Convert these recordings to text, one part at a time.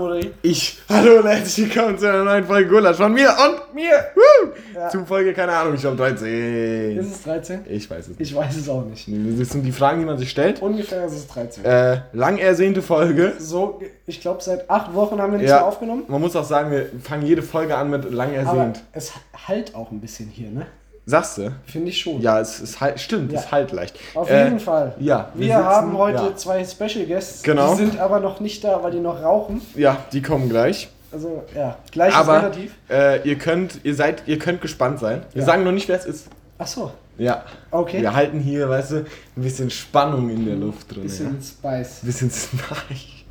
Amori. Ich. Hallo und herzlich willkommen zu einer neuen Folge Gulasch von mir und mir. Woo! Ja. Zu Folge, keine Ahnung, ich glaube 13. Ist es 13? Ich weiß es nicht. Ich weiß es auch nicht. Das sind die Fragen, die man sich stellt. Ungefähr ist es 13. Äh, lang ersehnte Folge. So, ich glaube, seit acht Wochen haben wir nichts Ja. mehr aufgenommen. Man muss auch sagen, wir fangen jede Folge an mit lang Aber ersehnt. es halt auch ein bisschen hier, ne? Sagst du? Finde ich schon. Ja, es ist halt, stimmt, Ja. es halt leicht. Auf Äh, jeden Fall. ja, wir Wir, sitzen- haben heute ja. zwei Special Guests. Genau. Die sind aber noch nicht da, weil die noch rauchen. Ja, die kommen gleich. Also, ja, gleich Aber ist relativ. äh, ihr könnt, ihr seid, ihr könnt gespannt sein. Wir Ja. sagen noch nicht, wer es ist. Ach so, Ja. okay. Wir halten hier, weißt du, ein bisschen Spannung in der Luft drin. Bisschen ja. Spice. Bisschen Spice.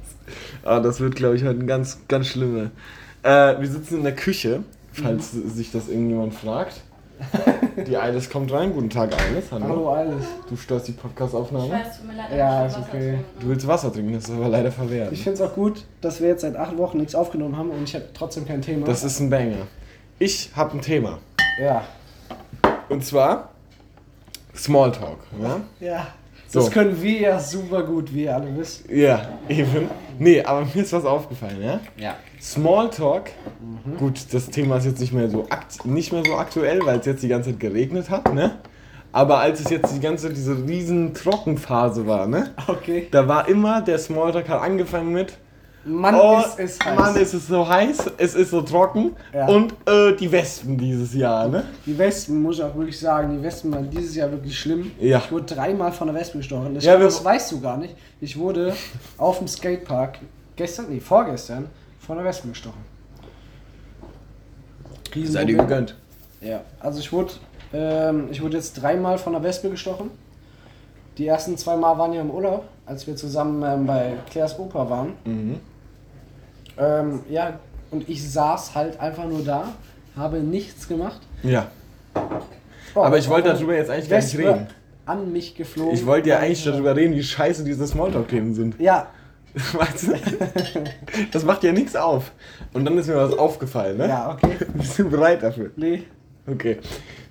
Ah, das wird, glaube ich, heute ein ganz, ganz schlimmer. Äh, wir sitzen in der Küche, falls Mhm. sich das irgendjemand fragt. Die Eiles kommt rein. Guten Tag, Eiles. Hallo. Hallo, alles. Du störst die Ich Podcast-Aufnahme. weiß, tut mir leid, Ja, ich ist okay. getrunken. Du willst Wasser trinken, das ist aber leider verwehrt. Ich finde es auch gut, dass wir jetzt seit acht Wochen nichts aufgenommen haben und ich habe trotzdem kein Thema. Das ist ein Banger. Ich habe ein Thema. ja. Und zwar Smalltalk. Ja? Ja. So. Das können wir ja super gut, wie ihr alle wisst. ja, eben. Nee, aber mir ist was aufgefallen, ja? Ja. Smalltalk, gut, das Thema ist jetzt nicht mehr so, akt nicht mehr so aktuell, weil es jetzt die ganze Zeit geregnet hat, ne? Aber als es jetzt die ganze diese riesen Trockenphase war, ne? Okay. Da war immer der Smalltalk hat angefangen mit Mann, Oh, ist es heiß. Mann, ist es so heiß, es ist so trocken Ja. und äh, die Wespen dieses Jahr, ne? Die Wespen, muss ich auch wirklich sagen, die Wespen waren dieses Jahr wirklich schlimm. Ja. Ich wurde dreimal von der Wespe gestochen. Das, Ja, das weißt du gar nicht. Ich wurde auf dem Skatepark gestern, nee, vorgestern, von der Wespe gestochen. Seid ihr gegönnt. Ja, also ich wurde, ähm, ich wurde jetzt dreimal von der Wespe gestochen. Die ersten zwei Mal waren ja im Urlaub, als wir zusammen ähm, bei Claires Opa waren. Mhm. Ähm, ja, und ich saß halt einfach nur da, habe nichts gemacht. Ja. Oh, Aber ich wollte und darüber jetzt eigentlich gar nicht reden. an mich geflogen. Ich wollte ja eigentlich darüber reden, wie scheiße diese Smalltalk-Themen sind. Ja, Weißt du? Das macht ja nichts auf. Und dann ist mir was aufgefallen, ne? ja, okay. Bist du bereit dafür? Nee. Okay.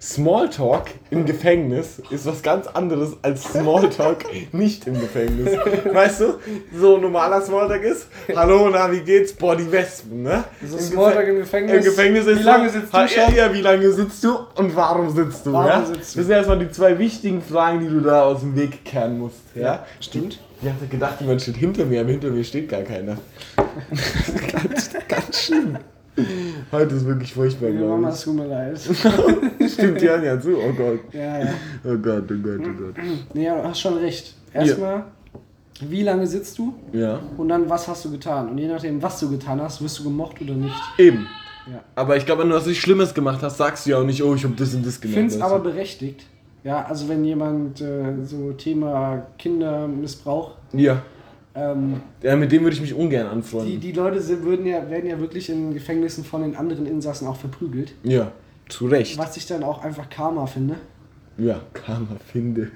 Smalltalk im Gefängnis ist was ganz anderes als Smalltalk nicht im Gefängnis. Weißt du, so normaler Smalltalk ist, hallo, na, wie geht's? Boah, die Wespen, ne? So Im Smalltalk Gefä- im Gefängnis. Im Gefängnis ist Wie lange sitzt du schon? Ja, wie lange sitzt du und warum sitzt du? Warum ja? sitzt du? Das sind erstmal die zwei wichtigen Fragen, die du da aus dem Weg kehren musst. Ja? Stimmt. Ich hatte gedacht, jemand steht hinter mir, aber hinter mir steht gar keiner. ganz, ganz schlimm. Heute ist wirklich furchtbar, Liebe Mama, glaube es tut mir leid. ich. Stimmt, hören ja zu. Oh Gott. ja, ja. Oh Gott, oh Gott, oh Gott. Nee, ja, du hast schon recht. Erstmal, wie lange sitzt du? Ja. Und dann, was hast du getan? Und je nachdem, was du getan hast, wirst du gemocht oder nicht. Eben. Ja. Aber ich glaube, wenn du was nicht Schlimmes gemacht hast, sagst du ja auch nicht, oh, ich hab das und das Ich gemacht. finde es aber berechtigt. Ja, also wenn jemand äh, so Thema Kindermissbrauch, Ja. Ähm, Ja, mit dem würde ich mich ungern die, anfreunden. die Leute sind, würden ja, werden ja wirklich in Gefängnissen von den anderen Insassen auch verprügelt. Ja. Zu Recht. Was ich dann auch einfach Karma finde. Ja, Karma finde.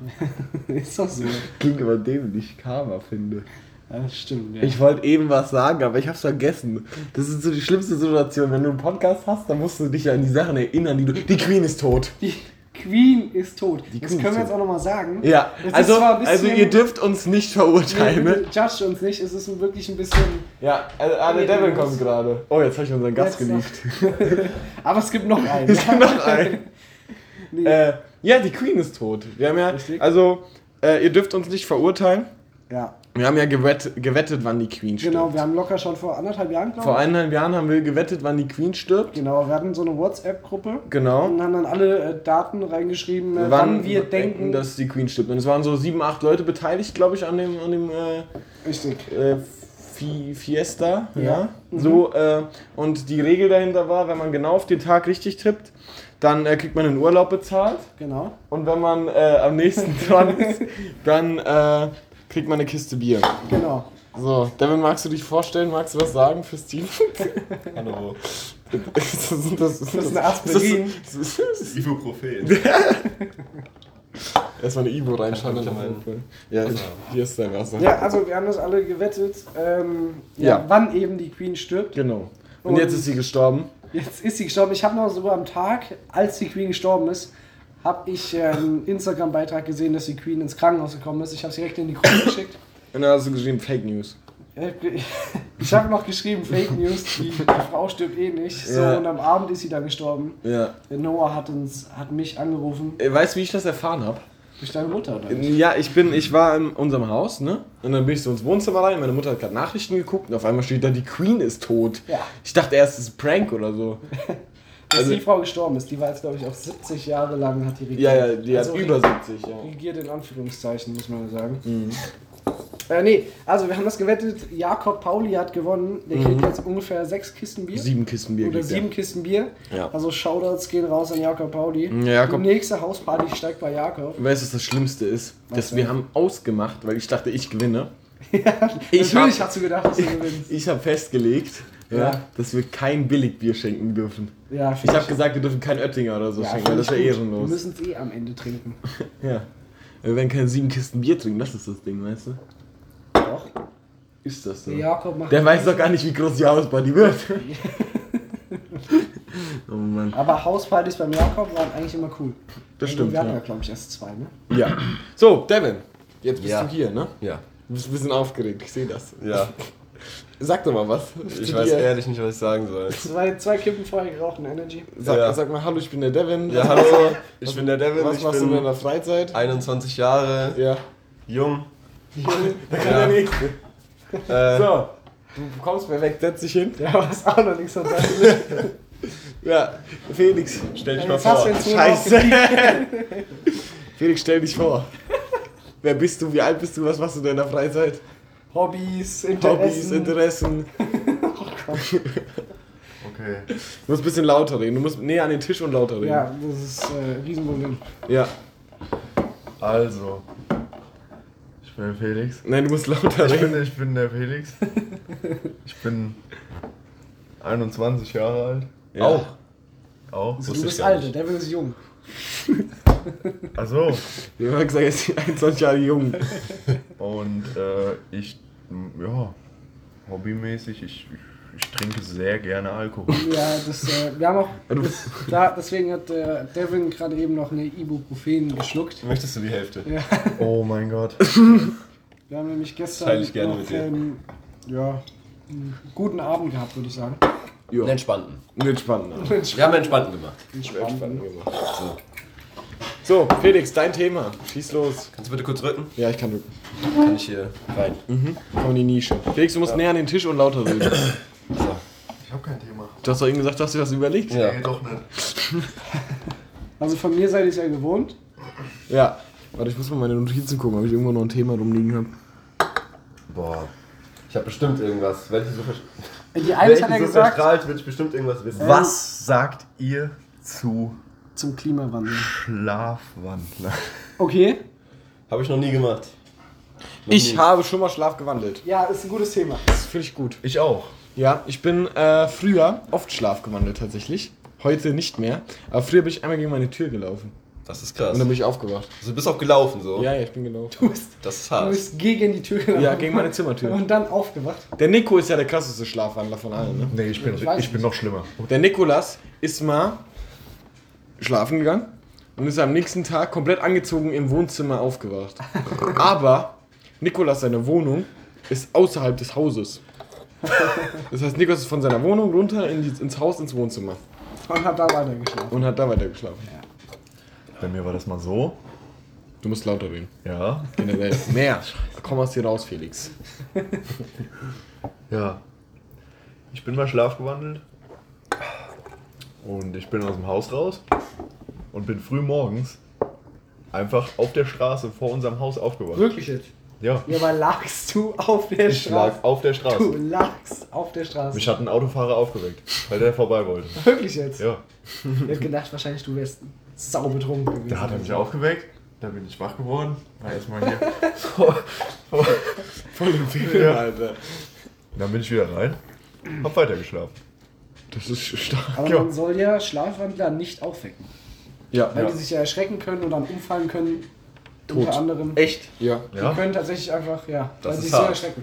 Ist doch so. Klingt aber dämlich, Karma finde. Ja, stimmt, ja. Ich wollte eben was sagen, aber ich hab's vergessen. Das ist so die schlimmste Situation. Wenn du einen Podcast hast, dann musst du dich ja an die Sachen erinnern, die du. Die Queen ist tot. Die Queen ist tot. Die das Queen können wir jetzt auch nochmal sagen. Ja, Es also, ein bisschen- also ihr dürft uns nicht verurteilen, Nee, ne? judge uns nicht, es ist wirklich ein bisschen. Ja, also, der Nee, Devil kommt gerade. Oh, jetzt habe ich unseren Gast geliebt. Aber es gibt noch einen. Es gibt noch einen. Nee. Äh, ja, die Queen ist tot. Wir haben ja, Richtig. also, äh, ihr dürft uns nicht verurteilen. ja, Wir haben ja gewett, gewettet, wann die Queen stirbt. genau, wir haben locker schon vor anderthalb Jahren, glaube Vor eineinhalb Jahren haben wir gewettet, wann die Queen stirbt. Genau, wir hatten so eine WhatsApp-Gruppe Genau. und haben dann alle äh, Daten reingeschrieben, äh, wann, wir denken. dass die Queen stirbt. Und es waren so sieben, acht Leute beteiligt, glaube ich, an dem, an dem äh, Richtig. äh, Fi Fiesta. Ja. Ja. Mhm. So, äh, und die Regel dahinter war, wenn man genau auf den Tag richtig tippt, dann äh, kriegt man einen Urlaub bezahlt. Genau. Und wenn man äh, am nächsten dran ist, dann äh, kriegt man eine Kiste Bier. Genau. So, Devin, magst du dich vorstellen? Magst du was sagen für Steve? Hallo. das, ist- das, Das ist eine Aspirin. Das ist, das ist, Ibuprofen. erstmal eine Ibo bitte Ja, Wasser? hier ist dein Wasser. Ja, also wir haben das alle gewettet, ähm, ja, Ja. wann eben die Queen stirbt. Genau. Und, Und- jetzt ist sie gestorben. Jetzt ist sie gestorben. Ich habe noch sogar am Tag, als die Queen gestorben ist, habe ich einen Instagram-Beitrag gesehen, dass die Queen ins Krankenhaus gekommen ist. Ich habe es direkt in die Gruppe geschickt. Und dann hast du geschrieben Fake News. Ich habe noch geschrieben, Fake News, die, die Frau stirbt eh nicht. So, Ja. und am Abend ist sie dann gestorben. Ja. Noah hat uns, hat mich angerufen. Äh, Weißt du, wie ich das erfahren habe? Durch deine Mutter, oder nicht? Ja, ich bin, ich war in unserem Haus, ne? Und dann bin ich so ins Wohnzimmer rein. Meine Mutter hat gerade Nachrichten geguckt und auf einmal steht da, die Queen ist tot. Ja. Ich dachte erst, es ist ein Prank oder so. Dass also- die Frau gestorben ist. Die war jetzt, glaube ich, auch 70 Jahre lang hat die regiert. Ja, ja, die Also hat über 70, ja. Regiert in Anführungszeichen, muss man sagen. Mhm. Äh, nee, also wir haben das gewettet. Jakob Pauli hat gewonnen. Der Mhm. kriegt jetzt ungefähr sechs Kisten Bier. Sieben Kisten Bier Oder er. sieben Kisten Bier. Ja. Also Shoutouts gehen raus an Jakob Pauli. Ja, Jakob- Die nächste Hausparty steigt bei Jakob. Weißt du, was das Schlimmste ist? Was Dass denn? wir haben ausgemacht, weil ich dachte, ich gewinne. Ich Ich Natürlich hab- hast du gedacht, dass du gewinnst. Ich habe festgelegt, ja. Ja. dass wir kein Billigbier schenken dürfen. Ja, Ich habe gesagt, wir dürfen kein Oettinger oder so ja, schenken, weil das wäre ehrenlos. Wir müssen es eh am Ende trinken. Ja. Wir werden keine sieben Kisten Bier trinken, das ist das Ding, weißt du? Doch. Ist das so? Der Jakob macht. Der weiß doch gar nicht, wie groß die Hausparty wird. oh Mann. Aber Hauspartys beim Jakob waren eigentlich immer cool. Das Also, stimmt, Wir hatten ja, ja. glaube ich, erst zwei, ne? Ja. So, Devin, jetzt bist Ja. du hier, ne? Ja. Du bist ein bisschen aufgeregt, ich sehe das. Ja. Sag doch mal was. Ich zu weiß dir. ehrlich nicht, was ich sagen soll. Zwei, zwei Kippen vorher gerauchten Energy. Sag, Ja. sag mal, hallo, ich bin der Devin. Ja, Was- hallo. Ich bin der Devin. Was Ich machst du in deiner Freizeit? 21 Jahre, Ja. jung. Da kann Ja. der Nächste. Äh, So, du kommst perfekt, setz dich hin. Ja, was auch noch nichts von sagen. Ja, Felix. Stell dich mal vor. Scheiße. Felix, stell dich vor. Wer bist du? Wie alt bist du? Was machst du in deiner Freizeit? Hobbys, Interessen. Hobbys, Interessen. Okay. Du musst ein bisschen lauter reden. Du musst näher an den Tisch und lauter reden. Ja, das ist äh, ein Riesenproblem. ja. Also, ich bin der Felix. Nein, du musst lauter Ich reden. bin, ich bin der Felix. Ich bin 21 Jahre alt. Ja. Auch. Auch. Also, du bist alt, der ist jung. Achso. Wir haben gesagt, jetzt sind 21 Jahre jung. Und äh, ich, ja, hobbymäßig, ich, ich, ich trinke sehr gerne Alkohol. Ja, das, äh, wir haben auch, Ja, das, da, deswegen hat äh, Devin gerade eben noch eine Ibuprofen geschluckt. Möchtest du die Hälfte? Ja, Oh mein Gott. wir haben nämlich gestern noch, mit dir. ähm, ja, einen guten Abend gehabt, würde ich sagen. Ja. Einen entspannten. Einen entspannten. Wir haben einen entspannten gemacht. Entspannten gemacht. So, Felix, dein Thema. Schieß los. Kannst du bitte kurz rücken? Ja, ich kann drücken. Kann ich hier rein? Komm in die Nische. Felix, du musst näher an den Tisch und lauter reden. So. Ich habe kein Thema. Du hast doch eben gesagt, du hast dir was überlegt. Ja. Nee, doch nicht. Also von mir seid ihr es ja gewohnt. Ja. Warte, ich muss mal meine Notizen gucken, ob ich irgendwo noch ein Thema rumliegen habe. Boah. Ich habe bestimmt irgendwas. Welche so, vers- Die er welche so gesagt, verstrahlt, will ich bestimmt irgendwas wissen. Was sagt ihr zu zum Klimawandel. Schlafwandler? Okay. Habe ich noch nie gemacht. Noch Ich nie. habe schon mal Schlaf gewandelt. Ja, ist ein gutes Thema. Das finde ich gut. Ich auch. Ja, ich bin äh, früher oft Schlaf gewandelt tatsächlich. Heute nicht mehr. Aber früher bin ich einmal gegen meine Tür gelaufen. Das ist krass. Und dann bin ich aufgewacht. Also du bist auch gelaufen so. Ja, ja, ich bin gelaufen. Du bist, Das ist du hart. bist gegen die Tür gelaufen. Ja, gegen meine Zimmertür. Und dann aufgewacht. Der Nico ist ja der krasseste Schlafwandler von allen, ne? Nee, ich bin, Ich ich bin noch schlimmer. Der Nikolas ist mal schlafen gegangen und ist am nächsten Tag komplett angezogen im Wohnzimmer aufgewacht. Aber Nikolas, seine Wohnung, ist außerhalb des Hauses. Das heißt, Nikolas ist von seiner Wohnung runter in die, ins Haus, ins Wohnzimmer Und hat da weiter geschlafen. und hat da weiter geschlafen. Bei mir war das mal so. Du musst lauter reden. Ja. Generell. Mehr. Komm aus dir raus, Felix. Ja. Ich bin mal schlafgewandelt. Und ich bin aus dem Haus raus. Und bin früh morgens einfach auf der Straße vor unserem Haus aufgewacht. Wirklich jetzt? Ja. Ja, aber lagst du auf der Ich Straße? lag auf der Du Straße. lagst auf der Straße. Mich hat ein Autofahrer aufgeweckt, weil der vorbei wollte. Wirklich jetzt? Ja. Ich hab gedacht, wahrscheinlich du wärst saubetrunken gewesen. Da hat er mich aufgeweckt. Da bin ich wach geworden. War erstmal hier. vor- vor- Voll im Film, Ja. Alter. Dann bin ich wieder rein. Hab weitergeschlafen. Das ist stark. Aber Ja. man soll ja Schlafwandler nicht aufwecken. Ja. Weil Ja. die sich ja erschrecken können und dann umfallen können. Tot. Unter anderem. Echt? Ja. Die Ja. können tatsächlich einfach, ja, Das weil ist sie so hart. erschrecken.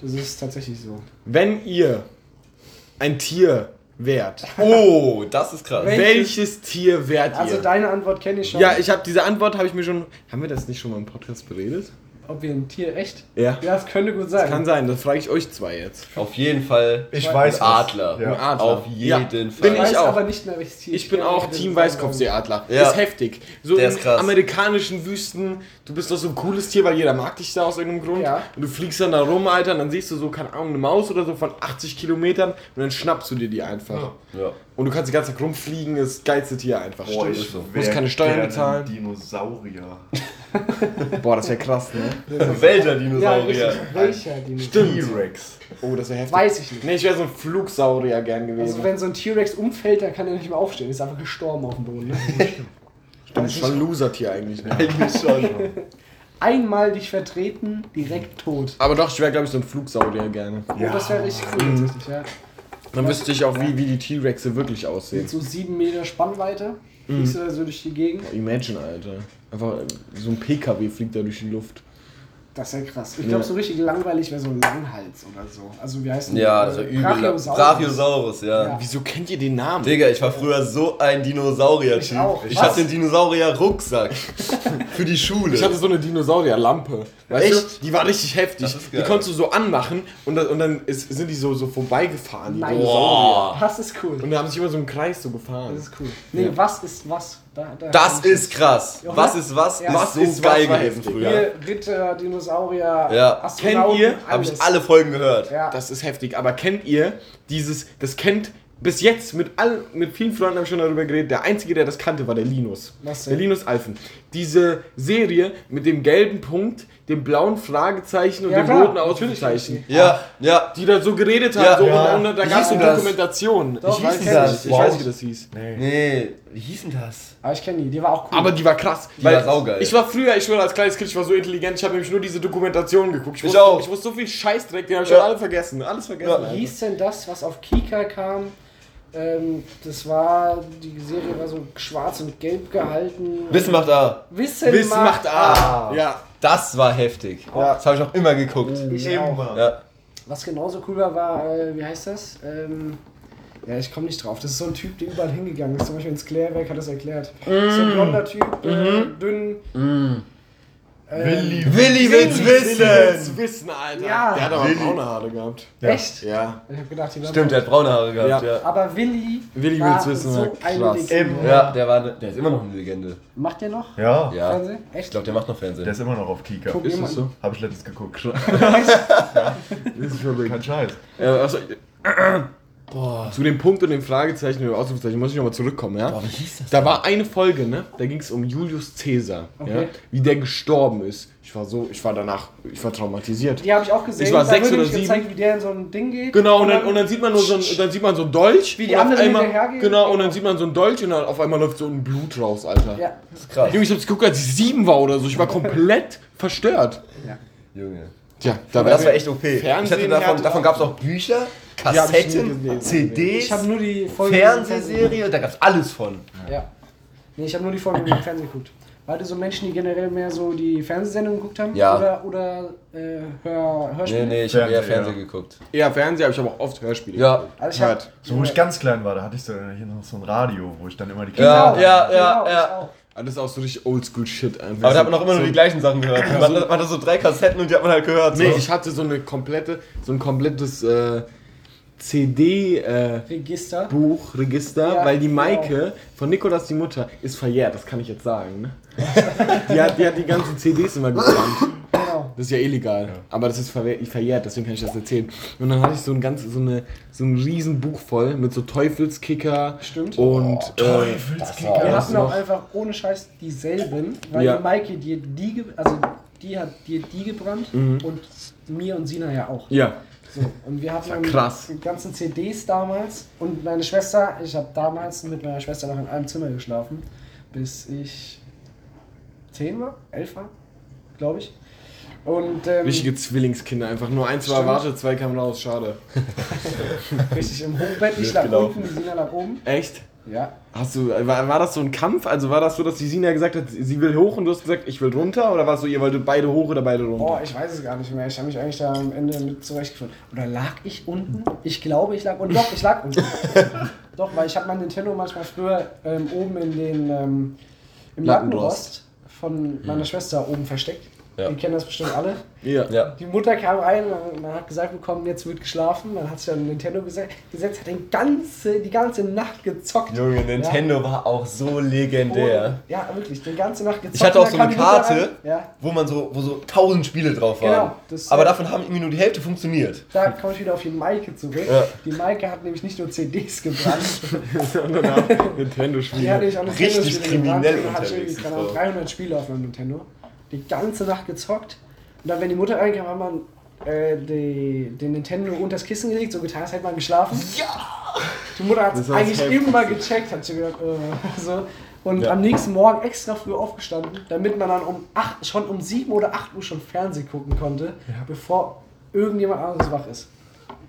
Das ist tatsächlich so. Wenn ihr ein Tier wärt, Oh, das ist krass. Welches? welches Tier wärt Also ihr? deine Antwort kenne ich schon. Ja, ich habe diese Antwort habe ich mir schon. Haben wir das nicht schon mal im Podcast beredet? Ob wir ein Tier echt. Ja. Ja, das könnte gut sein. Kann sein, das frage ich euch zwei jetzt. Auf jeden Fall Ich ein weiß. Adler. Ja. Ein Adler. Auf Ja. jeden Fall. Bin ich weiß ich auch. aber nicht mehr, welches Tier. Ich bin kann auch Team. Weißkopfseeadler. Ja. Ist heftig. So Der in ist krass. amerikanischen Wüsten, du bist doch so ein cooles Tier, weil jeder mag dich da aus irgendeinem Grund. Ja. Und du fliegst dann da rum, Alter, und dann siehst du so, keine Ahnung, eine Maus oder so von 80 Kilometern und dann schnappst du dir die einfach. Ja. Und du kannst die ganze Zeit rumfliegen, das geilste Tier einfach. Boah, Stimmt. ich so. Musst keine Steuern bezahlen. Dinosaurier. Boah, das wäre krass, ne? Welcher Ja, Dinosaurier? richtig. Welcher Dinosaurier? T-Rex. Oh, das wäre heftig. Weiß ich nicht. Nee, ich wäre so ein Flugsaurier gern gewesen. Also wenn so ein T-Rex umfällt, dann kann er nicht mehr aufstehen. Ist einfach gestorben auf dem Boden. Ne? Stimmt, das ist schon ein Loser-Tier eigentlich. Ne? Eigentlich schon. Einmal dich vertreten, direkt tot. Aber doch, ich wäre, glaube ich, so ein Flugsaurier gerne. Oh, das wäre richtig cool tatsächlich, ja. Dann wüsste ich auch, wie, wie die T-Rexe wirklich aussehen. Mit so sieben Meter Spannweite fliegst du da so durch die Gegend. Imagine, Alter. Einfach so ein PKW fliegt da durch die Luft. Das ist ja krass. Ich Ja. glaube, so richtig langweilig wäre so ein Langhals oder so. Also wie heißt denn Ja, die? das war Äh, übel. Brachiosaurus. Brachiosaurus, ja. Ja. Wieso kennt ihr den Namen? Digga, ich war früher so ein Dinosaurier-Typ. Ich auch. Ich Was? hatte den Dinosaurier-Rucksack für die Schule. Ich hatte so eine Dinosaurierlampe. Weißt Echt? du? Die war richtig heftig. Das ist Die konntest du so anmachen und, dann- und dann ist, sind die so, so vorbeigefahren, die Nein. Dinosaurier. Das ist cool. Und da haben sich immer so im Kreis so gefahren. Das ist cool. Nee, was ist was? Da, da das ist krass. Ja, Was oder? ist was? Ja. Was So ist geil gewesen früher. Ritter, Dinosaurier, Ja. Astronauten, Kennt ihr? Habe ich alle Folgen gehört. Ja. Das ist heftig. Aber kennt ihr dieses, das kennt bis jetzt mit allen, mit vielen Freunden habe ich schon darüber geredet, der einzige, der das kannte, war der Linus. Was Der? Linus Alfen. Diese Serie mit dem gelben Punkt, dem blauen Fragezeichen und Ja, dem klar. roten Ausrufezeichen. Ja, ja. Die da so geredet hat, Ja. so, Ja. und, und da gab es hieß so denn das? Dokumentationen. Doch, ich weiß das? Ich weiß nicht, wie das hieß. Nee. Nee, wie hieß denn das? Aber ich kenne die, die war auch cool. Aber die war krass. Die war saugeil. Ich war früher, ich schwöre, als kleines Kind, ich war so intelligent, ich habe nämlich nur diese Dokumentationen geguckt. Ich, Ich wusste, auch. Ich wusste so viel Scheißdreck, den habe ich Ja. schon alle vergessen. Alles vergessen. Wie hieß denn das, was auf Kika kam? Ähm, das war, die Serie war so schwarz und gelb gehalten. Wissen macht A. Wissen, Wissen macht A. Ah. Ja. Das war heftig. Ja. Das habe ich auch immer geguckt. Ich. Immer. Ja. Was genauso cool war, war, äh, wie heißt das? Ähm, ja, ich komme nicht drauf. Das ist so ein Typ, der überall hingegangen ist. Zum Beispiel ins Klärwerk hat das erklärt. So ein blonder Typ, äh, dünn. Äh, Willi. Willi will's Willi will's wissen. wissen, Alter. Ja. Der hat aber Willi. braune Haare gehabt. Echt? Ja. Ich hab gedacht, die Stimmt, der hat braune Haare gehabt, ja. Aber Willi, Willi war will's wissen, so ja, eine. Legende. Ja, der, war, ne- der ist immer noch eine Legende. Macht der noch Ja, Ja. Fernsehen? Ich Echt? glaube, der macht noch der Fernsehen. ist immer noch auf Kika. Guck Ist das so? Habe ich letztens geguckt. Das ist verrückt. Kein Scheiß. Ja, also, Zu dem Punkt und dem Fragezeichen oder Ausrufezeichen muss ich nochmal zurückkommen, ja? Boah, wie hieß das? Da war eine Folge, ne? Da ging es um Julius Caesar, ja? Okay. Wie der gestorben ist. Ich war so, ich war danach, ich war traumatisiert. Die habe ich auch gesehen. Ich war Da sechs oder nämlich gezeigt, sieben. wie der in so ein Ding geht. Genau, und dann, und dann sieht man nur so ein, dann sieht man so ein Dolch. Wie die und auf anderen einmal, hinterhergehen. Genau, und dann sieht man so ein Dolch und dann auf einmal läuft so ein Blut raus, Alter. Ja, Krass. Junge, ich hab's geguckt, als ich sieben war oder so. Ich war komplett verstört. Junge. Tja, da das war echt OP. Ich Fernsehen hatte davon, davon ab. gab es auch Bücher, Kassetten, gesehen. CDs, ich habe nur die Folge. Fernsehserie, da gab es alles von. Ja. Nee, ich habe nur die Folge im Fernsehen geguckt. War das so Menschen, die generell mehr so die Fernsehsendungen geguckt haben? Ja. Oder, oder äh, Hör, Hörspiele? Nee, nee, ich habe eher Fernsehen, Fernsehen ja. geguckt. Ja, Fernseher, aber ich habe auch oft Hörspiele. Ja. Also ich hab. So, wo ich ganz klein war, da hatte ich so, hier noch so ein Radio, wo ich dann immer die Ja, Kinder- ja, Genau, ja, ja. Ah, Das ist auch so richtig oldschool-Shit einfach. Aber da hat man auch immer nur die gleichen Sachen gehört. Man hat- man hatte so drei Kassetten und die hat man halt gehört. So. Nee, ich hatte so eine komplette, so ein komplettes äh, CD-Buch, Register. Register, Ja, weil die genau. Maike von Nikolas die Mutter ist verjährt, das kann ich jetzt sagen. Ne? die, hat, die hat die ganzen CDs immer gebrannt. Genau. Das ist ja illegal, aber das ist verjährt, deswegen kann ich das erzählen. Und dann hatte ich so ein ganz, so eine, so ein riesen Buch voll mit so Teufelskicker Stimmt. und äh, war- Wir hatten auch einfach ohne Scheiß dieselben, weil Ja. die Maike dir die, also die hat dir die gebrannt und mir und Sina ja auch. ja, So, und wir hatten krass. die ganzen CDs damals und meine Schwester, ich habe damals mit meiner Schwester noch in einem Zimmer geschlafen, bis ich zehn war, elf war, glaube ich. Und ähm, richtige Zwillingskinder, einfach nur eins war erwartet, zwei kamen raus, schade. richtig im Hochbett, ich lag gelaufen. unten, die Sina lag oben. Echt? Ja, Hast du, war, war das so ein Kampf? Also war das so, dass die Sina gesagt hat, sie will hoch und du hast gesagt, ich will runter? Oder war es so, ihr wolltet beide hoch oder beide runter? boah, ich weiß es gar nicht mehr. Ich habe mich eigentlich da am Ende mit zurechtgefunden. Oder lag ich unten? Ich glaube, ich lag unten. Doch, ich lag unten. Doch, weil ich habe mein Nintendo manchmal früher ähm, oben in den ähm, im Lattenrost. Von meiner Schwester oben versteckt. Ja. Die kennen das bestimmt alle. Ja. Ja. Die Mutter kam rein, man, man hat gesagt bekommen, jetzt wird geschlafen. Dann hat sich dann Nintendo gese- gesetzt, hat den ganze, die ganze Nacht gezockt. Junge, Nintendo war auch so legendär. Ohne- Ja, wirklich, die ganze Nacht gezockt. Ich hatte auch Und so eine Karte. Ja, wo man so, wo so tausend Spiele drauf waren. Genau, das- Aber davon haben irgendwie nur die Hälfte funktioniert. da komme ich wieder auf die Maike zurück. Ja. Die Maike hat nämlich nicht nur CDs gebrannt, Sondern auch die Nintendo-Spiele. hat auch Richtig gebrannt kriminell und hat unterwegs, Ahnung, Frau. 300 Spiele auf meinem Nintendo. Die ganze Nacht gezockt. Und dann, wenn die Mutter reinkam, hat man äh, die, den Nintendo unter das Kissen gelegt, so getan, als hätte man geschlafen. Ja! Die Mutter hat es eigentlich heftig. immer gecheckt, hat sie gedacht, äh, so. Und Ja. am nächsten Morgen extra früh aufgestanden, damit man dann um 8, schon um 7 oder 8 Uhr schon Fernsehen gucken konnte, bevor irgendjemand anderes wach ist.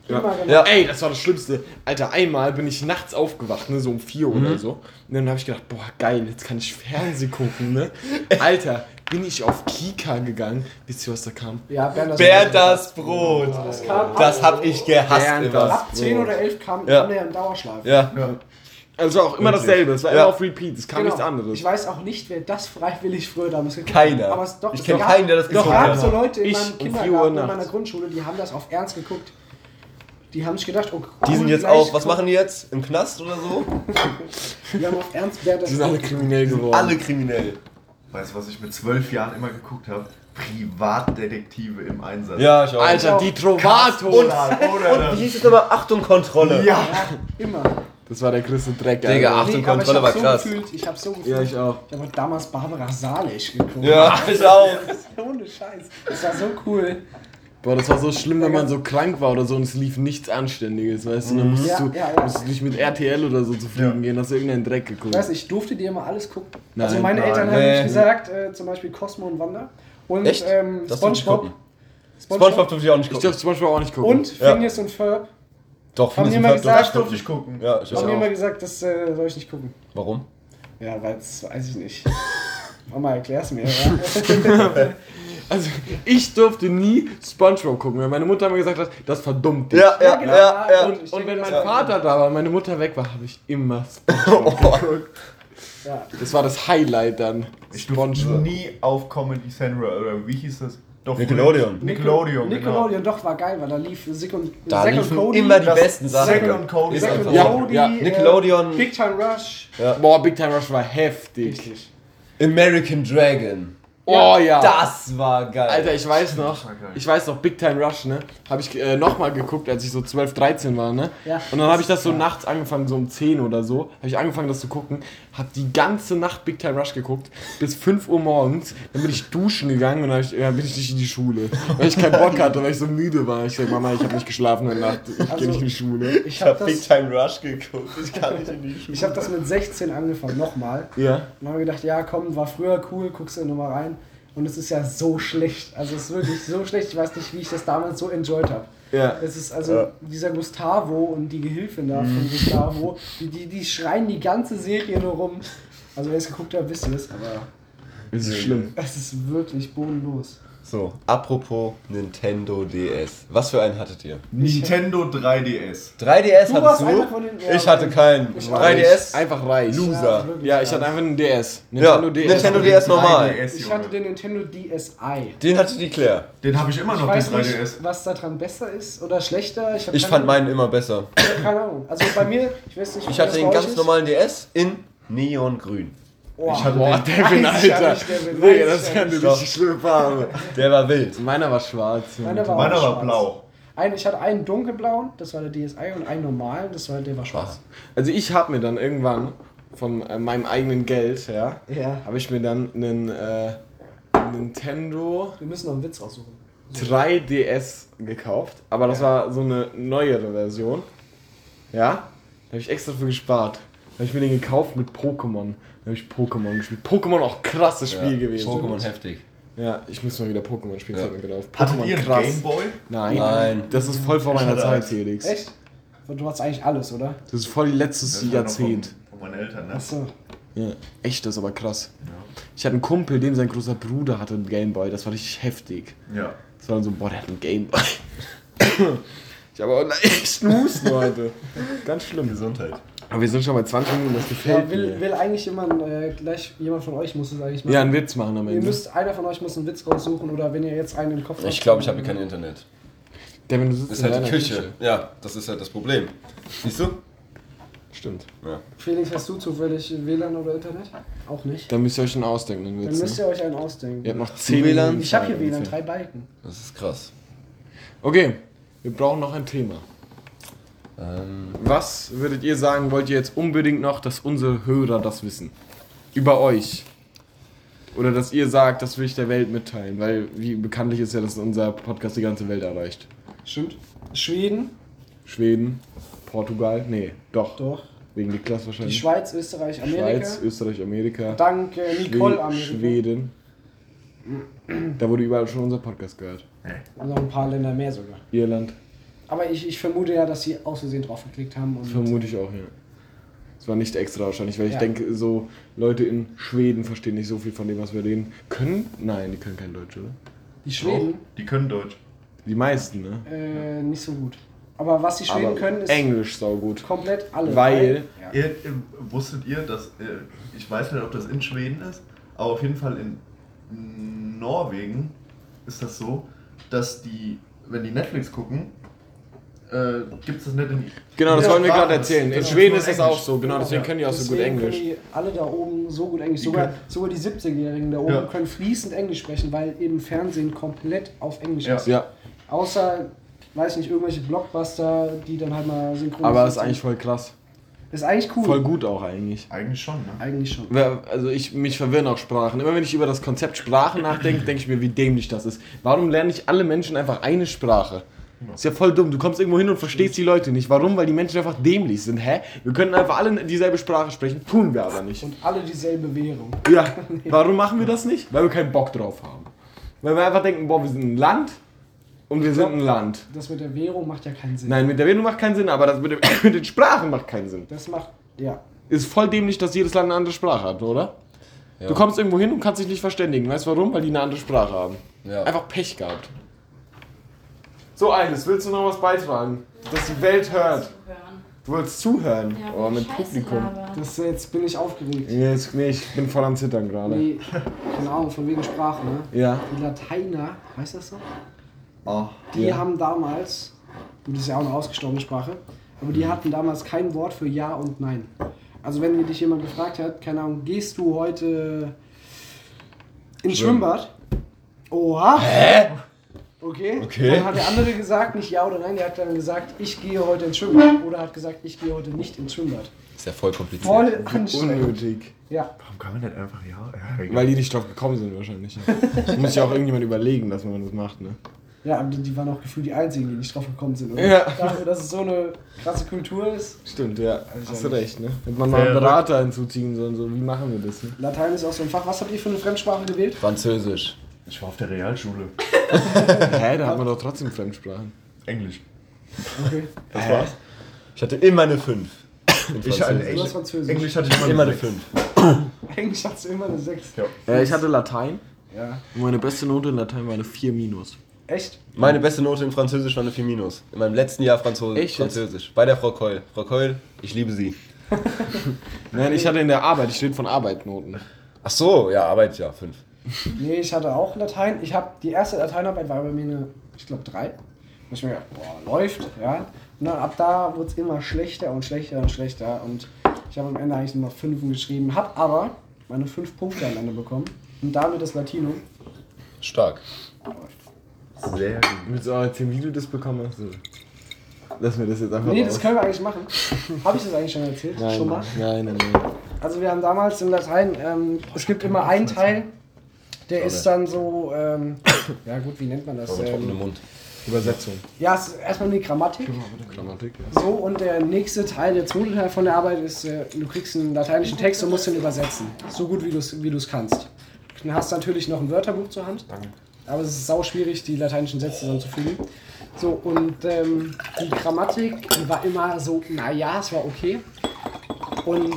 Ja. Immer gemacht. Ja. Ey, das war das Schlimmste. Alter, einmal bin ich nachts aufgewacht, ne, so um vier Mhm. oder so. Und dann habe ich gedacht, boah, geil, jetzt kann ich Fernsehen gucken, ne? Alter, bin ich auf Kika gegangen. Wisst ihr, was da kam? Ja, Bernd, das, Bernd das Brot. das kam Das ab, hab ich gehasst Bernd immer. das- ab 10 oder 11 kam, Ja. kam der im Dauerschlaf. Ja. Also auch immer Wirklich? dasselbe, es war Ja. immer auf Repeat, es kam Genau. nichts anderes. Ich weiß auch nicht, wer das freiwillig früher damals geguckt Keiner. hat. Aber es, doch, Ich es kenn gab- keinen, der das Doch, geguckt gab hat. so Leute in Ich meinem Kindergarten, in meiner Grundschule, die haben das auf Ernst geguckt. Die haben sich gedacht, oh, cool, Die sind jetzt auch, was machen die jetzt? Im Knast oder so? Die haben auf Ernst wer das Die sind alle kriminell geworden. Alle kriminell. Weißt du, was ich mit zwölf Jahren immer geguckt habe? Privatdetektive im Einsatz. Ja, ich auch. Alter, die Trovato! Oder Und wie hieß es nochmal? Achtung, Kontrolle. Ja. Immer. Das war der größte Dreck, Digga, Alter. Achtung, Nee, Kontrolle ich war so krass. Gefühlt, ich hab so gefühlt. Ja, ich auch. Ich habe damals Barbara Salisch geguckt. Ja, ich auch. Ohne Scheiß. Das war so cool. Boah, das war so schlimm, wenn man so krank war oder so und es lief nichts Anständiges, weißt du? Dann musstest, Ja, du, ja, ja. musstest du nicht mit RTL oder so zufrieden gehen, hast du irgendeinen Dreck Ich geguckt. weiß nicht, durfte dir immer alles gucken? Nein. also meine Nein. Eltern haben Nee. nämlich gesagt, äh, zum Beispiel Cosmo und Wanda. Und Echt? ähm, durfte ich Spongebob. Spongebob durfte ich auch nicht Ich gucken. darf zum Beispiel auch nicht gucken. Und Ja. Phineas und Ferb Doch, Haben Phineas und mal Ferb gesagt, durfte Durfte ich gucken. Ja, ich haben mir immer gesagt, das äh, soll ich nicht gucken. Warum? Ja, weil das weiß ich nicht. Mama, erklär's mir. Ja? Also, ich durfte nie Spongebob gucken, weil meine Mutter mir gesagt hat, das verdummt dich. Ja, ja, genau. ja, ja. Und- Und wenn mein Vater da war und meine Mutter weg war, habe ich immer Spongebob geguckt. ja. Das war das Highlight dann. Ich durfte Spongebob. nie auf Comedy Central oder wie hieß das? Doch, Nickelodeon. Nickelodeon, Nickelodeon, doch, war geil, weil da lief Sick und, Da Zack und Cody. immer die besten Sachen. Zack und Cody. Zack und Ja. Cody, ja. äh, Nickelodeon. Big Time Rush. Boah, Big Time Rush war heftig. Richtig. American Dragon. Oh ja. Das war geil. Alter, ich weiß noch, ich weiß noch, Big Time Rush, ne? Habe ich äh, nochmal geguckt, als ich so 12, 13 war, ne? Ja. Und dann habe ich das so nachts angefangen, so um 10 oder so, habe ich angefangen, das zu gucken, habe die ganze Nacht Big Time Rush geguckt, bis 5 Uhr morgens, dann bin ich duschen gegangen und dann, ich, dann bin ich nicht in die Schule, weil ich keinen Bock hatte, weil ich so müde war. Ich sag, Mama, ich habe nicht geschlafen in der Nacht, ich Also, gehe nicht in die Schule. Ich habe hab Big Time Rush geguckt. Ich kann nicht in die Schule. ich hab das mit 16 angefangen, nochmal. Ja. Und habe gedacht, ja komm, war früher cool, guckst du nochmal rein. Und es ist ja so schlecht. Also es ist wirklich so schlecht. Ich weiß nicht, wie ich das damals so enjoyed habe. Ja. Es ist also dieser Gustavo und die Gehilfin da von Gustavo, die, die, die schreien die ganze Serie nur rum. Also wer es geguckt hat, wisst ihr es, aber Das ist schlimm. es ist wirklich bodenlos. So, apropos Nintendo DS. Was für einen hattet ihr? Nintendo 3DS. 3DS Du hattest du? von den- ja, ich hatte keinen. Ich auch 3DS? Einfach reich. Loser. wirklich, Ja, ich hatte einfach einen DS. Ja, Nintendo DS. Nintendo DS normal. 3DS, Ich hatte den Nintendo DSi. Den hatte die Claire. Den habe ich immer Ich noch, weiß den nicht, 3DS. was daran besser ist oder schlechter. Ich, Ich fand Ahnung. meinen immer besser. Keine Ahnung. Also bei mir, ich weiß nicht, Ich hatte den ganz ist. normalen DS in Neongrün. Oh, Ich hatte Boah, den, Devin, ich Alter. ja Devin, weiß das ja ja eine nicht. richtig schlimme Farbe. Der war wild. Meiner war schwarz. Meiner war meiner war blau. Ein, ich hatte einen dunkelblauen, das war der DSi, und einen normalen, das war der war schwarz. Also ich habe mir dann irgendwann von äh, meinem eigenen Geld, ja, Ja. habe ich mir dann einen äh, Nintendo Wir müssen noch einen Witz raussuchen. 3DS gekauft, aber das war so eine neuere Version. Ja, da habe ich extra für gespart. Da habe ich mir den gekauft mit Pokémon. Da habe ich Pokémon gespielt. Pokémon auch krasses Spiel gewesen. Pokémon heftig. Ja, ich muss mal wieder Pokémon spielen. Ja. fällt mir auf. Hattet Pokémon ihr einen krass. Gameboy? Nein. Nein. Das ist voll vor meiner Zeit. Felix. Echt? Du hast eigentlich alles, oder? Das ist voll letztes Das war noch Jahrzehnt. Von, von meinen Eltern, ne? Achso. Ja, echt, das ist aber krass. Ich hatte einen Kumpel, dem sein großer Bruder hatte einen Gameboy. Das war richtig heftig. Ja. Das war dann so, boah, der hat einen Gameboy. ich habe auch echt Husten heute. Ganz schlimm. Gesundheit. Aber wir sind schon bei 20 Minuten, das Ja, gefällt will, mir. will eigentlich jemand, äh, gleich jemand von euch muss es eigentlich machen. Ja, einen Witz machen am Ihr Ende. müsst, einer von euch muss einen Witz raussuchen oder wenn ihr jetzt einen im Kopf habt. Ich glaube, ich habe hier kein Internet. Devin, du sitzt Das ist in halt die deiner Küche. Ja, das ist halt das Problem. Siehst du? Stimmt. Ja. Felix, hast du zufällig WLAN oder Internet? Auch nicht. Dann müsst ihr euch schon ausdenken, den Dann Witz. müsst Ne? ihr euch einen ausdenken. Ihr habt noch 10 WLAN? Ich habe hier WLAN, drei Balken. Das ist krass. Okay, wir brauchen noch ein Thema. Ähm, Was würdet ihr sagen, wollt ihr jetzt unbedingt noch, dass unsere Hörer das wissen? Über euch. Oder dass ihr sagt, das will ich der Welt mitteilen, weil wie bekanntlich ist ja, dass unser Podcast die ganze Welt erreicht. Stimmt. Schweden, Schweden, Portugal, nee, doch, doch. wegen Niklas Die wahrscheinlich. Schweiz, Österreich, Amerika. Schweiz, Österreich, Amerika. Dank äh, Nicole Schwe- Amerika. Schweden. Da wurde überall schon unser Podcast gehört. Und noch ein paar Länder mehr sogar. Irland, Aber ich, ich vermute ja, dass sie aus Versehen drauf geklickt haben. Und vermute ich auch, ja. Das war nicht extra wahrscheinlich, weil ich Ja. denke, so Leute in Schweden verstehen nicht so viel von dem, was wir reden. Können? Nein, die können kein Deutsch, oder? Die Schweden Die können Deutsch. Die meisten, ne? äh, nicht so gut. Aber was die Schweden Aber können, ist Englisch saugut. komplett alle. Weil- Ja. Ihr, ihr, wusstet ihr, dass, äh, ich weiß nicht, ob das in Schweden ist, aber auf jeden Fall in Norwegen ist das so, dass die, wenn die Netflix gucken, äh, gibt es das nicht in Genau, das wollen wir gerade erzählen. In Schweden ist das Englisch. auch so, genau, deswegen können die auch so gut Deswegen Englisch. Können die alle da oben so gut Englisch. Sogar, sogar die 17-Jährigen da oben Ja. können fließend Englisch sprechen, weil eben Fernsehen komplett auf Englisch Ja. ist. Ja, Außer, weiß nicht, irgendwelche Blockbuster, die dann halt mal synchronisiert aber das ist sind. eigentlich voll krass. Das ist eigentlich cool. Voll gut auch eigentlich. Eigentlich schon, ne? Eigentlich schon. Wer- Also ich, mich verwirren auch Sprachen. Immer wenn ich über das Konzept Sprache nachdenke, denke ich mir, wie dämlich das ist. Warum lernen nicht alle Menschen einfach eine Sprache? Ist ja voll dumm. Du kommst irgendwo hin und verstehst die Leute nicht. Warum? Weil die Menschen einfach dämlich sind. Hä? Wir können einfach alle dieselbe Sprache sprechen, tun wir aber nicht. Und alle dieselbe Währung. Ja, warum machen wir das nicht? Weil wir keinen Bock drauf haben. Weil wir einfach denken, boah, wir sind ein Land und wir sind ein Land. Das mit der Währung macht ja keinen Sinn. Nein, mit der Währung macht keinen Sinn, aber das mit, dem, mit den Sprachen macht keinen Sinn. Das macht, ja. Ist voll dämlich, dass jedes Land eine andere Sprache hat, oder? ja. Du kommst irgendwo hin und kannst dich nicht verständigen. Weißt du warum? Weil die eine andere Sprache haben. Ja. Einfach Pech gehabt. So, Eines, willst du noch was beitragen? Dass die Welt hört. Zuhören. Du willst zuhören. Ja, oh, mit Scheiße Publikum. Das, jetzt bin ich aufgeregt. Jetzt, nee, ich bin voll am Zittern gerade. Nee, keine Ahnung, von wegen Sprache, ne? Ja. Die Lateiner, weißt du das so? Ah. Die Ja. haben damals, gut, das ist ja auch eine ausgestorbene Sprache, aber die hatten damals kein Wort für Ja und Nein. Also wenn dich jemand gefragt hat, keine Ahnung, gehst du heute ins Schwimmbad? Oha! Hä? Okay. Okay. Dann hat der andere gesagt, nicht Ja oder Nein, der hat dann gesagt, ich gehe heute ins Schwimmbad. Oder hat gesagt, ich gehe heute nicht ins Schwimmbad. Ist ja voll kompliziert. Voll anstrengend. Unnötig. Ja. Warum kann man nicht einfach ja? ja. Weil die nicht drauf gekommen sind wahrscheinlich. Muss ja auch irgendjemand überlegen, dass man das macht, ne? Ja, aber die, die waren auch gefühlt die einzigen, die nicht drauf gekommen sind. Oder? Ja. Dafür, dass es so eine krasse Kultur ist. Stimmt, ja. Hast du recht, ne? Hätte man mal einen Berater hinzuziehen sollen, so, wie machen wir das, ne? Latein ist auch so ein Fach. Was habt ihr für eine Fremdsprache gewählt? Französisch. Ich war auf der Realschule. Hä, da hat man doch trotzdem Fremdsprachen. Englisch. Okay. Das war's. Ich hatte immer eine 5. Ich hatte Du hast Französisch. Englisch hatte ich immer, Immer eine sechs. 5. Eigentlich hast du immer eine 6. Ja. Äh, ich hatte Latein. Ja. Und meine beste Note in Latein war eine 4 minus. Echt? Meine beste Note in Französisch war eine 4 minus. In meinem letzten Jahr Franzo Echt? Französisch. Bei der Frau Keul. Frau Keul, ich liebe sie. Nein, ich hatte in der Arbeit, ich rede von Arbeitnoten. Ach so, ja, Arbeit, ja, 5. Nee, ich hatte auch Latein. Ich habe die erste Lateinarbeit war bei mir eine, ich glaube, 3. Da hab ich mir gedacht, boah, läuft, ja. Und dann ab da wurde es immer schlechter und schlechter und schlechter. Und ich habe am Ende eigentlich nur noch 5 geschrieben. Hab aber meine 5 Punkte am Ende bekommen. Und damit das Latinum. Stark. Sehr gut. Willst du auch erzählen, wie du das bekommen hast? So. Lass mir das jetzt einfach Nee, raus. das können wir eigentlich machen. Habe ich das eigentlich schon erzählt? nein, schon mal? nein, nein, nein. Also wir haben damals in Latein, ähm, es gibt immer einen Teil, der ist dann so, ähm, ja gut, wie nennt man das? Aber trockenen Ähm, Mund. Übersetzung. ja, es ist erstmal die Grammatik. Grammatik, ja. So, und der nächste Teil, der zweite Teil von der Arbeit ist, äh, du kriegst einen lateinischen Text und musst den übersetzen. So gut, wie du es wie du's kannst. Dann hast du natürlich noch ein Wörterbuch zur Hand. Aber es ist sau schwierig, die lateinischen Sätze zusammenzufügen. So, und ähm, die Grammatik, war immer so, naja, es war okay. Und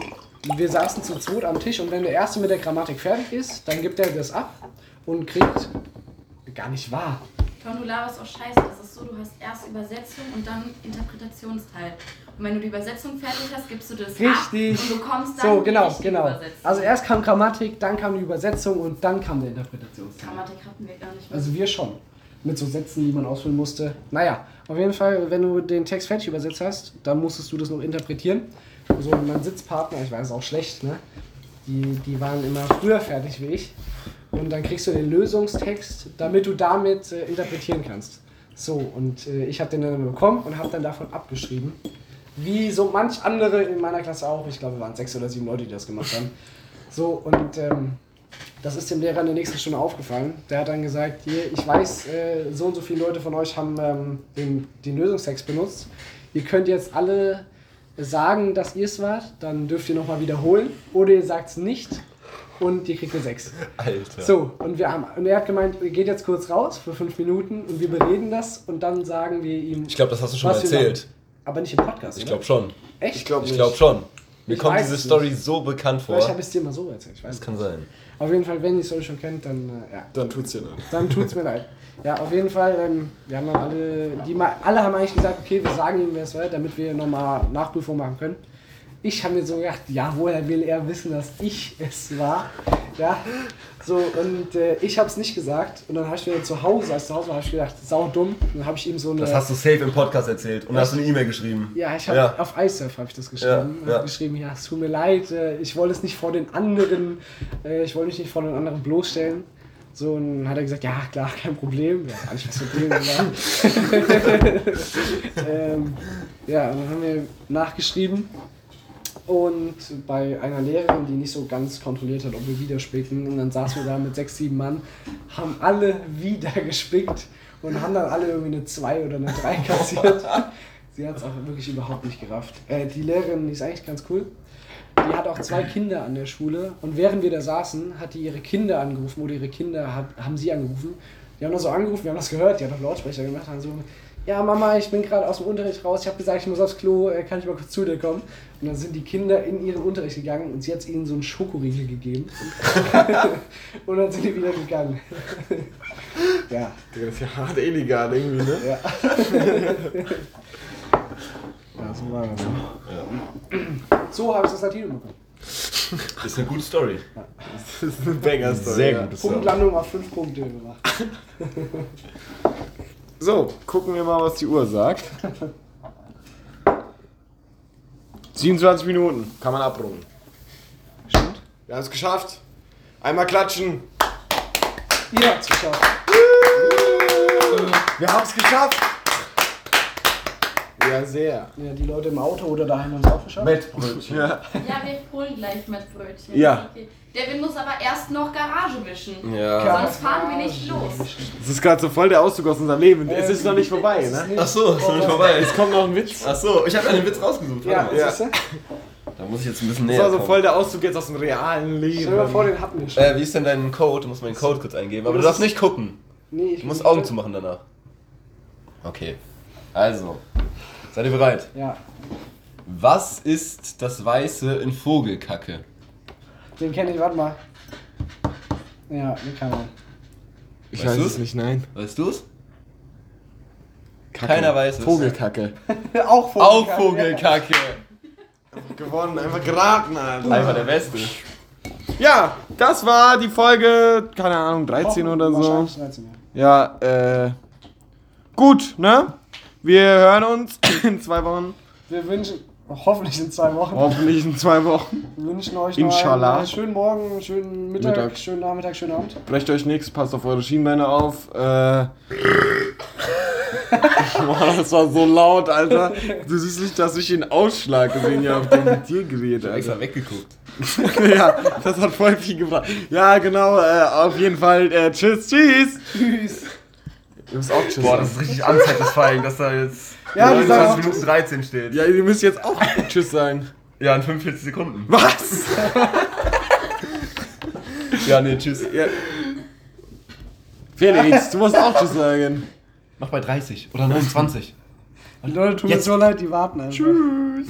wir saßen zu zweit am Tisch und wenn der Erste mit der Grammatik fertig ist, dann gibt er das ab und kriegt, gar nicht wahr, Tom, du laberst auch scheiße. Das ist so, du hast erst Übersetzung und dann Interpretationsteil. Und wenn du die Übersetzung fertig hast, gibst du das ab Richtig. und bekommst dann So, genau, genau. Übersetzung. Also erst kam Grammatik, dann kam die Übersetzung und dann kam der Interpretationsteil. Grammatik hatten wir gar nicht mehr. Also wir schon. Mit so Sätzen, die man ausfüllen musste. Naja, auf jeden Fall, wenn du den Text fertig übersetzt hast, dann musstest du das noch interpretieren. So mein Sitzpartner, ich weiß auch schlecht, ne? Die, die waren immer früher fertig wie ich. Und dann kriegst du den Lösungstext, damit du damit äh, interpretieren kannst. So, und äh, ich habe den dann bekommen und habe dann davon abgeschrieben. Wie so manch andere in meiner Klasse auch. Ich glaube, wir waren sechs oder sieben Leute, die das gemacht haben. So, und ähm, das ist dem Lehrer in der nächsten Stunde aufgefallen. Der hat dann gesagt, hier, ich weiß, äh, so und so viele Leute von euch haben ähm, den, den Lösungstext benutzt. Ihr könnt jetzt alle sagen, dass ihr es wart, dann dürft ihr nochmal wiederholen. Oder ihr sagt es nicht und ihr kriegt eine 6. Alter. So, und, wir haben, und er hat gemeint, ihr geht jetzt kurz raus für fünf Minuten und wir bereden das und dann sagen wir ihm. Ich glaube, das hast du schon mal erzählt. Aber nicht im Podcast. Ich glaube schon. Echt? Ich glaube glaube schon. Mir Ich kommt diese es Story nicht. so bekannt vor. Vielleicht habe ich es dir mal so erzählt. Ich weiß Das nicht. kann sein. Auf jeden Fall, wenn ihr die Story schon kennt, dann äh, ja. Dann tut's dir leid. Dann tut's mir leid. Ja, auf jeden Fall, ähm, wir haben dann alle, die mal, alle haben eigentlich gesagt, okay, wir sagen ihm, wer es war, damit wir nochmal Nachprüfung machen können. Ich habe mir so gedacht, ja, woher will er wissen, dass ich es war? Ja, so, und äh, ich habe es nicht gesagt. Und dann habe ich mir zu Hause, als zu Hause war, habe ich gedacht, sau dumm. Dann habe ich ihm so eine. Das hast du safe im Podcast erzählt und hast du eine E-Mail geschrieben. Ja, ich habe Ja. auf iSurf habe ich das geschrieben. Ja, ja. Geschrieben, ja, es tut mir leid, äh, ich wollte es nicht vor den anderen, äh, ich wollte mich nicht vor den anderen bloßstellen. So, und dann hat er gesagt, ja, klar, kein Problem. Ja, eigentlich das Problem ähm, ja, und dann haben wir nachgeschrieben. Und bei einer Lehrerin, die nicht so ganz kontrolliert hat, ob wir wieder spicken, und dann saßen wir da mit sechs, sieben Mann, haben alle wieder gespickt und haben dann alle irgendwie eine 2 oder eine 3 kassiert. Sie hat es auch wirklich überhaupt nicht gerafft. Äh, die Lehrerin, die ist eigentlich ganz cool. Die hat auch zwei Kinder an der Schule und während wir da saßen, hat die ihre Kinder angerufen oder ihre Kinder hat, haben sie angerufen. Die haben das so angerufen, wir haben das gehört, die hat auf Lautsprecher gemacht, haben so, ja Mama, ich bin gerade aus dem Unterricht raus, ich habe gesagt, ich muss aufs Klo, äh, kann ich mal kurz zu dir kommen? Und dann sind die Kinder in ihren Unterricht gegangen und sie hat ihnen so einen Schokoriegel gegeben. und dann sind die wieder gegangen. ja, Das ist ja hart illegal irgendwie, ne? ja. ja, so war das. So habe ich das Latino bekommen. Das ist eine gute Story. Das ist eine Banger-Story. Sehr ja. gute Story. Punktlandung auf 5 Punkte gemacht. So, gucken wir mal, was die Uhr sagt. 27 Minuten, kann man abrunden. Stimmt. Wir haben es geschafft. Einmal klatschen. Ihr habt's geschafft. Wir haben es geschafft. Ja, sehr. Ja, die Leute im Auto oder daheim haben es auch geschafft. Mettbrötchen. Ja. Ja, wir holen gleich mit Brötchen. Ja. Okay. Devin muss aber erst noch Garage wischen. Ja. Sonst fahren wir nicht los. Das ist gerade so voll der Auszug aus unserem Leben. Es ist noch nicht vorbei, Es ist ne? nicht Ach so, ist noch nicht vorbei. Es kommt noch ein Witz. Ach so, ich habe einen Witz rausgesucht. Ja. Ja. Da muss ich jetzt ein bisschen Das näher war so kommen. voll der Auszug jetzt aus dem realen Leben. Stell dir mal vor, den hatten wir schon. Äh, wie ist denn dein Code? Du musst mal den Code kurz eingeben. Aber du Das darfst nicht gucken. nee, ich Du musst Augen zumachen danach. Okay. Also. Seid ihr bereit? Ja, Was ist das Weiße in Vogelkacke? den kenne ich, warte mal. Ja, den kann man. Ich Weißt weiß du's? es nicht, nein. Weißt du's? Kacke. Keiner weiß es. Vogelkacke. Auch Vogelkacke. Auch Vogelkacke. Gewonnen, einfach geraten, Alter. Einfach der Beste. Ja, das war die Folge, keine Ahnung, 13 oder so. Wahrscheinlich 13, ja. Ja, äh. Gut, ne? Wir hören uns in zwei Wochen. Wir wünschen, hoffentlich in zwei Wochen, Hoffentlich in zwei Wochen. wir wünschen euch Inshallah. noch einen schönen Morgen, schönen Mittag, Mittag. schönen Nachmittag, schönen Abend. Brecht euch nichts, passt auf eure Schienbeine auf. Äh. Boah, das war so laut, Alter. Du siehst nicht, dass ich den Ausschlag gesehen habe auf dem mit dir geredet, Extra Alter. weggeguckt. Ja, das hat voll viel gebracht. Ja, genau, äh, auf jeden Fall. Äh, tschüss, tschüss. Tschüss. Du musst auch tschüss. Boah, das ist richtig unsatisfying, dass da jetzt Ja, die sagen auch 29 Minuten 13 steht. Ja, ihr müsst jetzt auch tschüss sagen. Ja, in 45 Sekunden. Was? Ja, nee, tschüss. Ja. Felix, du musst auch tschüss sagen. Mach bei 30 oder 29. Die Leute tun mir Jetzt. so leid, die warten einfach. Tschüss.